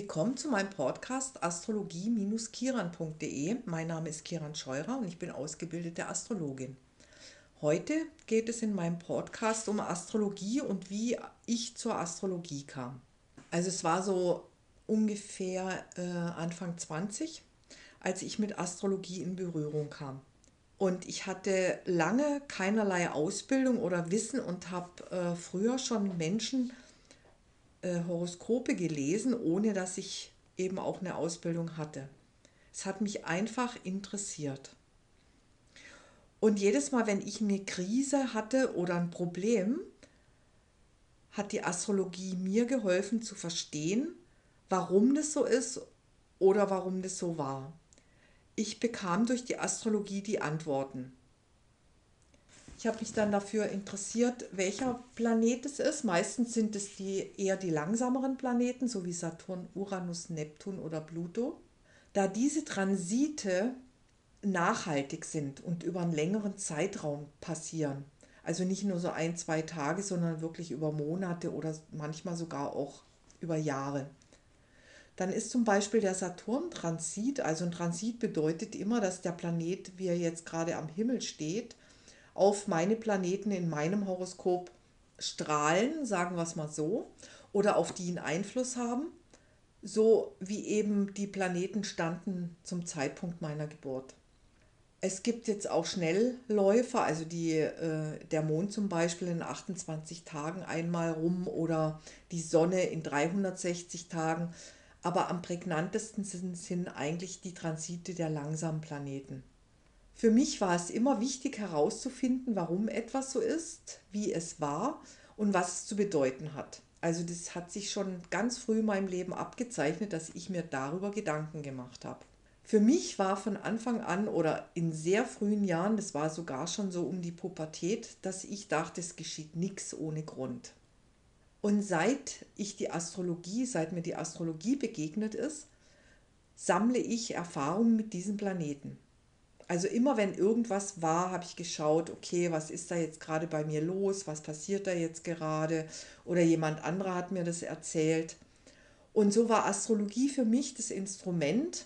Willkommen zu meinem Podcast astrologie-kiran.de. Mein Name ist Kiran Scheurer und ich bin ausgebildete Astrologin. Heute geht es in meinem Podcast um Astrologie und wie ich zur Astrologie kam. Also es war so ungefähr äh, Anfang 20, als ich mit Astrologie in Berührung kam. Und ich hatte lange keinerlei Ausbildung oder Wissen und habe äh, früher schon Menschen äh, Horoskope gelesen, ohne dass ich eben auch eine Ausbildung hatte. Es hat mich einfach interessiert. Und jedes Mal, wenn ich eine Krise hatte oder ein Problem, hat die Astrologie mir geholfen zu verstehen, warum das so ist oder warum das so war. Ich bekam durch die Astrologie die Antworten. Ich habe mich dann dafür interessiert, welcher Planet es ist. Meistens sind es die, eher die langsameren Planeten, so wie Saturn, Uranus, Neptun oder Pluto. Da diese Transite nachhaltig sind und über einen längeren Zeitraum passieren. Also nicht nur so ein, zwei Tage, sondern wirklich über Monate oder manchmal sogar auch über Jahre. Dann ist zum Beispiel der Saturn-Transit, also ein Transit bedeutet immer, dass der Planet, wie er jetzt gerade am Himmel steht, auf meine Planeten in meinem Horoskop strahlen, sagen wir es mal so, oder auf die einen Einfluss haben, so wie eben die Planeten standen zum Zeitpunkt meiner Geburt. Es gibt jetzt auch Schnellläufer, also die, äh, der Mond zum Beispiel in 28 Tagen einmal rum oder die Sonne in 360 Tagen. Aber am prägnantesten sind, sind eigentlich die Transite der langsamen Planeten. Für mich war es immer wichtig herauszufinden, warum etwas so ist, wie es war und was es zu bedeuten hat. Also das hat sich schon ganz früh in meinem Leben abgezeichnet, dass ich mir darüber Gedanken gemacht habe. Für mich war von Anfang an oder in sehr frühen Jahren, das war sogar schon so um die Pubertät, dass ich dachte, es geschieht nichts ohne Grund. Und seit ich die Astrologie, seit mir die Astrologie begegnet ist, sammle ich Erfahrungen mit diesem Planeten also immer wenn irgendwas war, habe ich geschaut, okay, was ist da jetzt gerade bei mir los, was passiert da jetzt gerade oder jemand anderer hat mir das erzählt. Und so war Astrologie für mich das Instrument,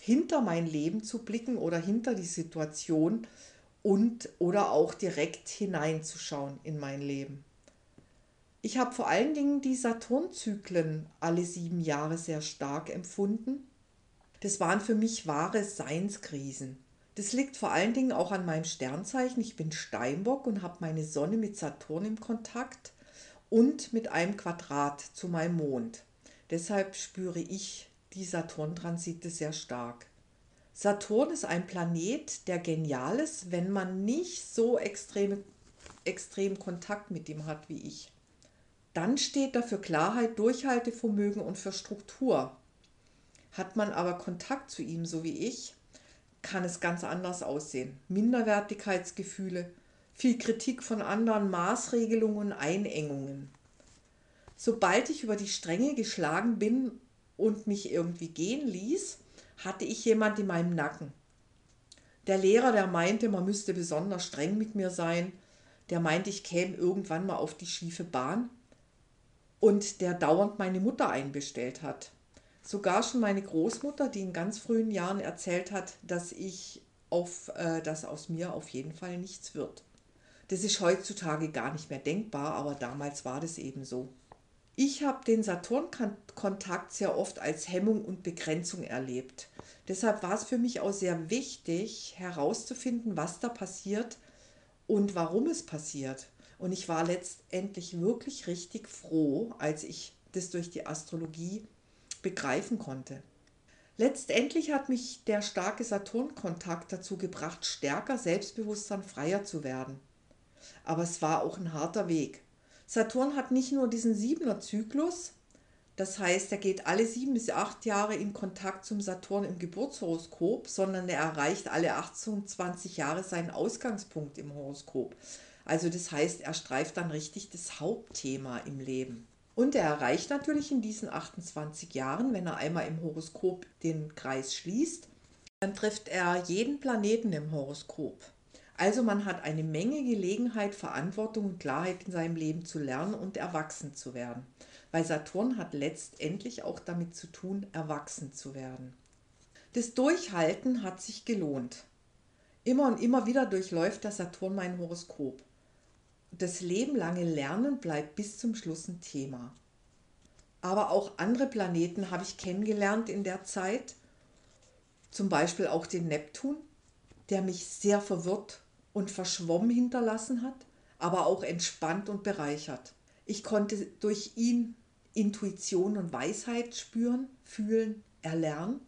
hinter mein Leben zu blicken oder hinter die Situation und oder auch direkt hineinzuschauen in mein Leben. Ich habe vor allen Dingen die Saturnzyklen alle sieben Jahre sehr stark empfunden. Das waren für mich wahre Seinskrisen. Das liegt vor allen Dingen auch an meinem Sternzeichen. Ich bin Steinbock und habe meine Sonne mit Saturn im Kontakt und mit einem Quadrat zu meinem Mond. Deshalb spüre ich die Saturn-Transite sehr stark. Saturn ist ein Planet, der genial ist, wenn man nicht so extrem, extrem Kontakt mit ihm hat wie ich. Dann steht er für Klarheit, Durchhaltevermögen und für Struktur. Hat man aber Kontakt zu ihm, so wie ich, kann es ganz anders aussehen. Minderwertigkeitsgefühle, viel Kritik von anderen, Maßregelungen, Einengungen. Sobald ich über die Stränge geschlagen bin und mich irgendwie gehen ließ, hatte ich jemand in meinem Nacken. Der Lehrer, der meinte, man müsste besonders streng mit mir sein, der meinte, ich käme irgendwann mal auf die schiefe Bahn und der dauernd meine Mutter einbestellt hat. Sogar schon meine Großmutter, die in ganz frühen Jahren erzählt hat, dass ich auf, äh, dass aus mir auf jeden Fall nichts wird. Das ist heutzutage gar nicht mehr denkbar, aber damals war das eben so. Ich habe den Saturn-Kontakt sehr oft als Hemmung und Begrenzung erlebt. Deshalb war es für mich auch sehr wichtig, herauszufinden, was da passiert und warum es passiert. Und ich war letztendlich wirklich richtig froh, als ich das durch die Astrologie begreifen konnte. Letztendlich hat mich der starke Saturn-Kontakt dazu gebracht, stärker, selbstbewusster freier zu werden. Aber es war auch ein harter Weg. Saturn hat nicht nur diesen Siebener-Zyklus, das heißt, er geht alle sieben bis acht Jahre in Kontakt zum Saturn im Geburtshoroskop, sondern er erreicht alle 28 Jahre seinen Ausgangspunkt im Horoskop. Also das heißt, er streift dann richtig das Hauptthema im Leben. Und er erreicht natürlich in diesen 28 Jahren, wenn er einmal im Horoskop den Kreis schließt, dann trifft er jeden Planeten im Horoskop. Also man hat eine Menge Gelegenheit, Verantwortung und Klarheit in seinem Leben zu lernen und erwachsen zu werden. weil Saturn hat letztendlich auch damit zu tun, erwachsen zu werden. Das Durchhalten hat sich gelohnt. Immer und immer wieder durchläuft der Saturn mein Horoskop. Das lebenlange Lernen bleibt bis zum Schluss ein Thema. Aber auch andere Planeten habe ich kennengelernt in der Zeit. Zum Beispiel auch den Neptun, der mich sehr verwirrt und verschwommen hinterlassen hat, aber auch entspannt und bereichert. Ich konnte durch ihn Intuition und Weisheit spüren, fühlen, erlernen.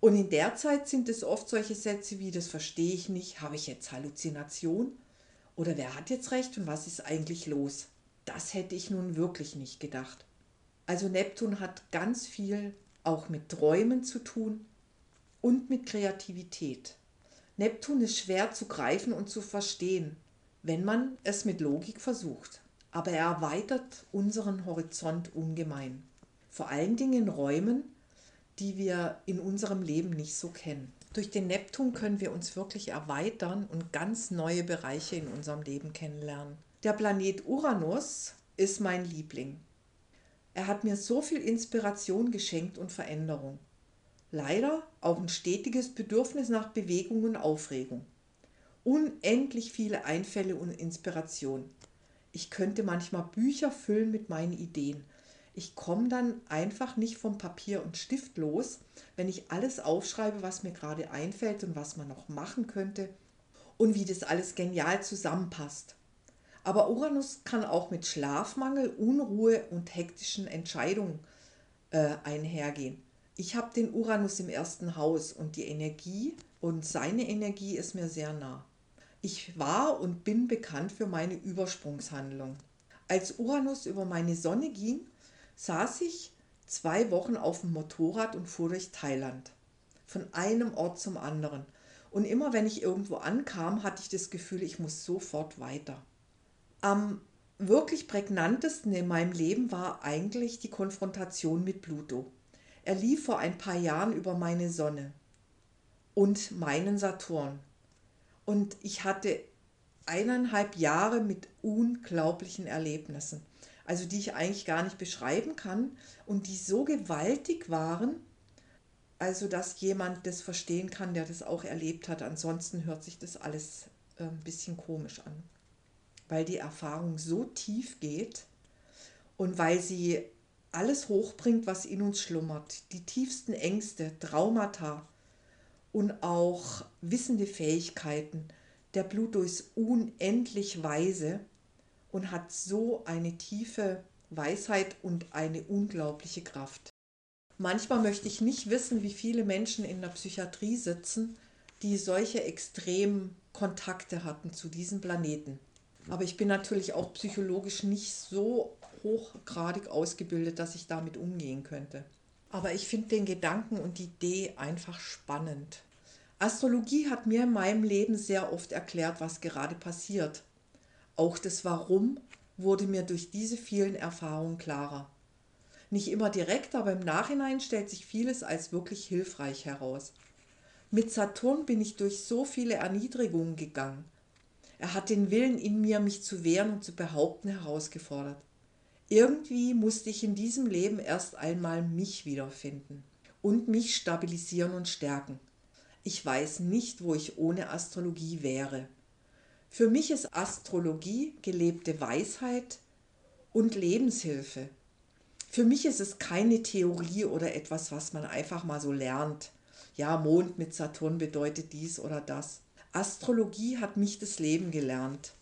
Und in der Zeit sind es oft solche Sätze wie, das verstehe ich nicht, habe ich jetzt Halluzination? Oder wer hat jetzt recht und was ist eigentlich los? Das hätte ich nun wirklich nicht gedacht. Also Neptun hat ganz viel auch mit Träumen zu tun und mit Kreativität. Neptun ist schwer zu greifen und zu verstehen, wenn man es mit Logik versucht. Aber er erweitert unseren Horizont ungemein. Vor allen Dingen in Räumen, die wir in unserem Leben nicht so kennen. Durch den Neptun können wir uns wirklich erweitern und ganz neue Bereiche in unserem Leben kennenlernen. Der Planet Uranus ist mein Liebling. Er hat mir so viel Inspiration geschenkt und Veränderung. Leider auch ein stetiges Bedürfnis nach Bewegung und Aufregung. Unendlich viele Einfälle und Inspiration. Ich könnte manchmal Bücher füllen mit meinen Ideen, ich komme dann einfach nicht vom Papier und Stift los, wenn ich alles aufschreibe, was mir gerade einfällt und was man noch machen könnte und wie das alles genial zusammenpasst. Aber Uranus kann auch mit Schlafmangel, Unruhe und hektischen Entscheidungen äh, einhergehen. Ich habe den Uranus im ersten Haus und die Energie und seine Energie ist mir sehr nah. Ich war und bin bekannt für meine Übersprungshandlung. Als Uranus über meine Sonne ging, saß ich zwei Wochen auf dem Motorrad und fuhr durch Thailand. Von einem Ort zum anderen. Und immer wenn ich irgendwo ankam, hatte ich das Gefühl, ich muss sofort weiter. Am wirklich prägnantesten in meinem Leben war eigentlich die Konfrontation mit Pluto. Er lief vor ein paar Jahren über meine Sonne und meinen Saturn. Und ich hatte eineinhalb Jahre mit unglaublichen Erlebnissen also die ich eigentlich gar nicht beschreiben kann und die so gewaltig waren, also dass jemand das verstehen kann, der das auch erlebt hat. Ansonsten hört sich das alles äh, ein bisschen komisch an, weil die Erfahrung so tief geht und weil sie alles hochbringt, was in uns schlummert. Die tiefsten Ängste, Traumata und auch wissende Fähigkeiten. Der Pluto ist unendlich weise und hat so eine tiefe Weisheit und eine unglaubliche Kraft. Manchmal möchte ich nicht wissen, wie viele Menschen in der Psychiatrie sitzen, die solche extremen Kontakte hatten zu diesem Planeten. Aber ich bin natürlich auch psychologisch nicht so hochgradig ausgebildet, dass ich damit umgehen könnte. Aber ich finde den Gedanken und die Idee einfach spannend. Astrologie hat mir in meinem Leben sehr oft erklärt, was gerade passiert. Auch das Warum wurde mir durch diese vielen Erfahrungen klarer. Nicht immer direkt, aber im Nachhinein stellt sich vieles als wirklich hilfreich heraus. Mit Saturn bin ich durch so viele Erniedrigungen gegangen. Er hat den Willen in mir, mich zu wehren und zu behaupten, herausgefordert. Irgendwie musste ich in diesem Leben erst einmal mich wiederfinden und mich stabilisieren und stärken. Ich weiß nicht, wo ich ohne Astrologie wäre. Für mich ist Astrologie gelebte Weisheit und Lebenshilfe. Für mich ist es keine Theorie oder etwas, was man einfach mal so lernt. Ja, Mond mit Saturn bedeutet dies oder das. Astrologie hat mich das Leben gelernt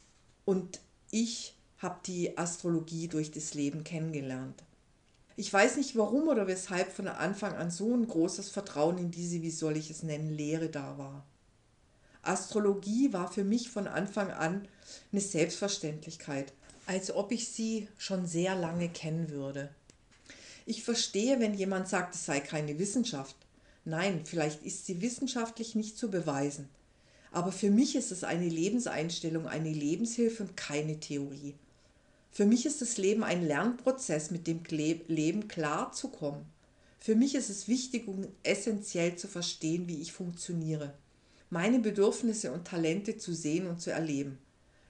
und ich habe die Astrologie durch das Leben kennengelernt. Ich weiß nicht warum oder weshalb von Anfang an so ein großes Vertrauen in diese, wie soll ich es nennen, Lehre da war. Astrologie war für mich von Anfang an eine Selbstverständlichkeit, als ob ich sie schon sehr lange kennen würde. Ich verstehe, wenn jemand sagt, es sei keine Wissenschaft. Nein, vielleicht ist sie wissenschaftlich nicht zu beweisen. Aber für mich ist es eine Lebenseinstellung, eine Lebenshilfe und keine Theorie. Für mich ist das Leben ein Lernprozess, mit dem Leben klarzukommen. Für mich ist es wichtig und essentiell zu verstehen, wie ich funktioniere meine Bedürfnisse und Talente zu sehen und zu erleben.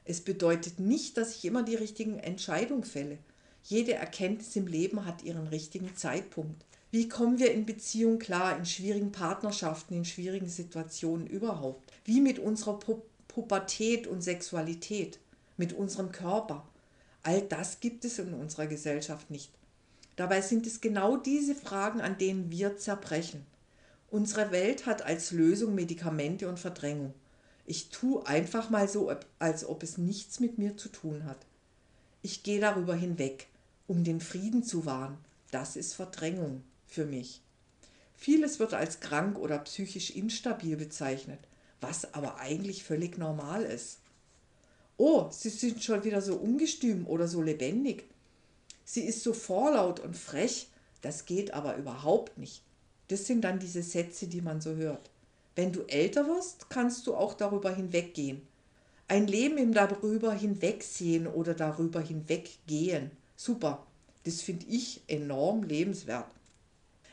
Es bedeutet nicht, dass ich immer die richtigen Entscheidungen fälle. Jede Erkenntnis im Leben hat ihren richtigen Zeitpunkt. Wie kommen wir in Beziehung klar, in schwierigen Partnerschaften, in schwierigen Situationen überhaupt? Wie mit unserer Pu Pubertät und Sexualität, mit unserem Körper? All das gibt es in unserer Gesellschaft nicht. Dabei sind es genau diese Fragen, an denen wir zerbrechen. Unsere Welt hat als Lösung Medikamente und Verdrängung. Ich tue einfach mal so, als ob es nichts mit mir zu tun hat. Ich gehe darüber hinweg, um den Frieden zu wahren. Das ist Verdrängung für mich. Vieles wird als krank oder psychisch instabil bezeichnet, was aber eigentlich völlig normal ist. Oh, sie sind schon wieder so ungestüm oder so lebendig. Sie ist so vorlaut und frech, das geht aber überhaupt nicht. Das sind dann diese Sätze, die man so hört. Wenn du älter wirst, kannst du auch darüber hinweggehen. Ein Leben im darüber hinwegsehen oder darüber hinweggehen. Super. Das finde ich enorm lebenswert.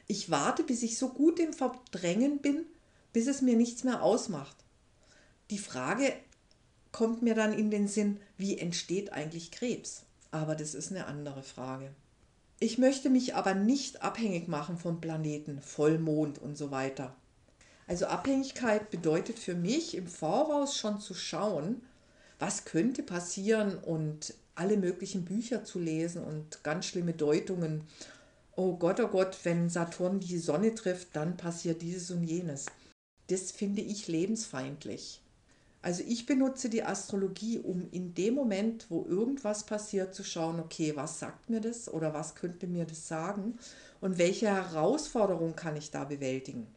Ich warte, bis ich so gut im Verdrängen bin, bis es mir nichts mehr ausmacht. Die Frage kommt mir dann in den Sinn, wie entsteht eigentlich Krebs? Aber das ist eine andere Frage. Ich möchte mich aber nicht abhängig machen vom Planeten, Vollmond und so weiter. Also Abhängigkeit bedeutet für mich im Voraus schon zu schauen, was könnte passieren und alle möglichen Bücher zu lesen und ganz schlimme Deutungen. Oh Gott, oh Gott, wenn Saturn die Sonne trifft, dann passiert dieses und jenes. Das finde ich lebensfeindlich. Also ich benutze die Astrologie, um in dem Moment, wo irgendwas passiert, zu schauen, okay, was sagt mir das oder was könnte mir das sagen und welche Herausforderung kann ich da bewältigen.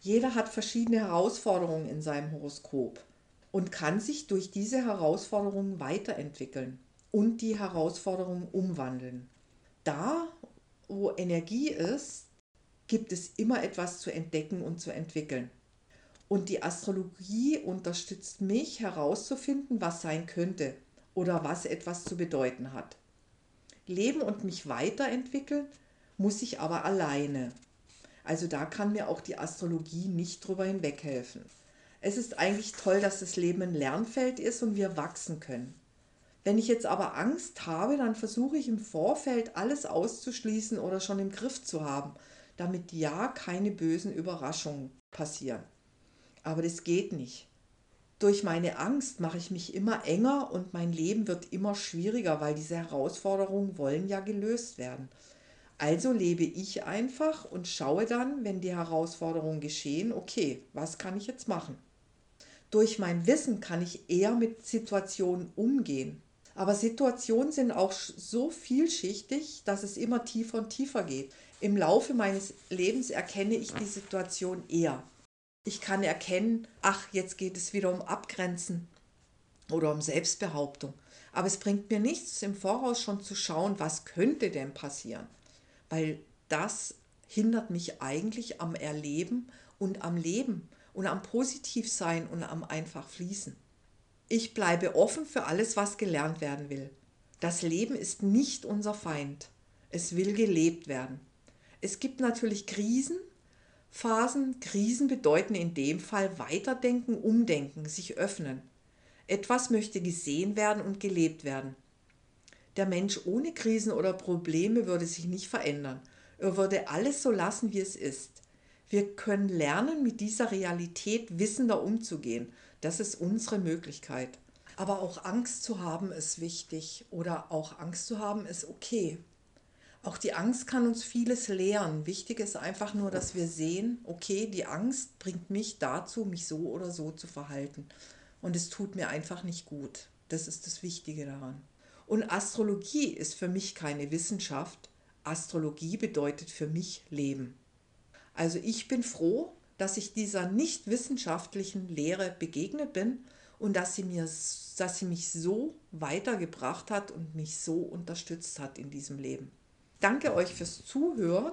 Jeder hat verschiedene Herausforderungen in seinem Horoskop und kann sich durch diese Herausforderungen weiterentwickeln und die Herausforderungen umwandeln. Da, wo Energie ist, gibt es immer etwas zu entdecken und zu entwickeln. Und die Astrologie unterstützt mich herauszufinden, was sein könnte oder was etwas zu bedeuten hat. Leben und mich weiterentwickeln muss ich aber alleine. Also da kann mir auch die Astrologie nicht drüber hinweghelfen. Es ist eigentlich toll, dass das Leben ein Lernfeld ist und wir wachsen können. Wenn ich jetzt aber Angst habe, dann versuche ich im Vorfeld alles auszuschließen oder schon im Griff zu haben, damit ja keine bösen Überraschungen passieren. Aber das geht nicht. Durch meine Angst mache ich mich immer enger und mein Leben wird immer schwieriger, weil diese Herausforderungen wollen ja gelöst werden. Also lebe ich einfach und schaue dann, wenn die Herausforderungen geschehen, okay, was kann ich jetzt machen? Durch mein Wissen kann ich eher mit Situationen umgehen. Aber Situationen sind auch so vielschichtig, dass es immer tiefer und tiefer geht. Im Laufe meines Lebens erkenne ich die Situation eher. Ich kann erkennen, ach, jetzt geht es wieder um Abgrenzen oder um Selbstbehauptung. Aber es bringt mir nichts, im Voraus schon zu schauen, was könnte denn passieren. Weil das hindert mich eigentlich am Erleben und am Leben und am Positivsein und am einfach Fließen. Ich bleibe offen für alles, was gelernt werden will. Das Leben ist nicht unser Feind. Es will gelebt werden. Es gibt natürlich Krisen Phasen, Krisen bedeuten in dem Fall weiterdenken, umdenken, sich öffnen. Etwas möchte gesehen werden und gelebt werden. Der Mensch ohne Krisen oder Probleme würde sich nicht verändern. Er würde alles so lassen, wie es ist. Wir können lernen, mit dieser Realität wissender umzugehen. Das ist unsere Möglichkeit. Aber auch Angst zu haben ist wichtig oder auch Angst zu haben ist okay. Auch die Angst kann uns vieles lehren. Wichtig ist einfach nur, dass wir sehen, okay, die Angst bringt mich dazu, mich so oder so zu verhalten. Und es tut mir einfach nicht gut. Das ist das Wichtige daran. Und Astrologie ist für mich keine Wissenschaft. Astrologie bedeutet für mich Leben. Also ich bin froh, dass ich dieser nicht wissenschaftlichen Lehre begegnet bin und dass sie, mir, dass sie mich so weitergebracht hat und mich so unterstützt hat in diesem Leben. Danke euch fürs Zuhören.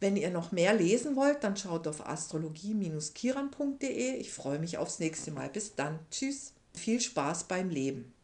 Wenn ihr noch mehr lesen wollt, dann schaut auf astrologie-kiran.de. Ich freue mich aufs nächste Mal. Bis dann. Tschüss. Viel Spaß beim Leben.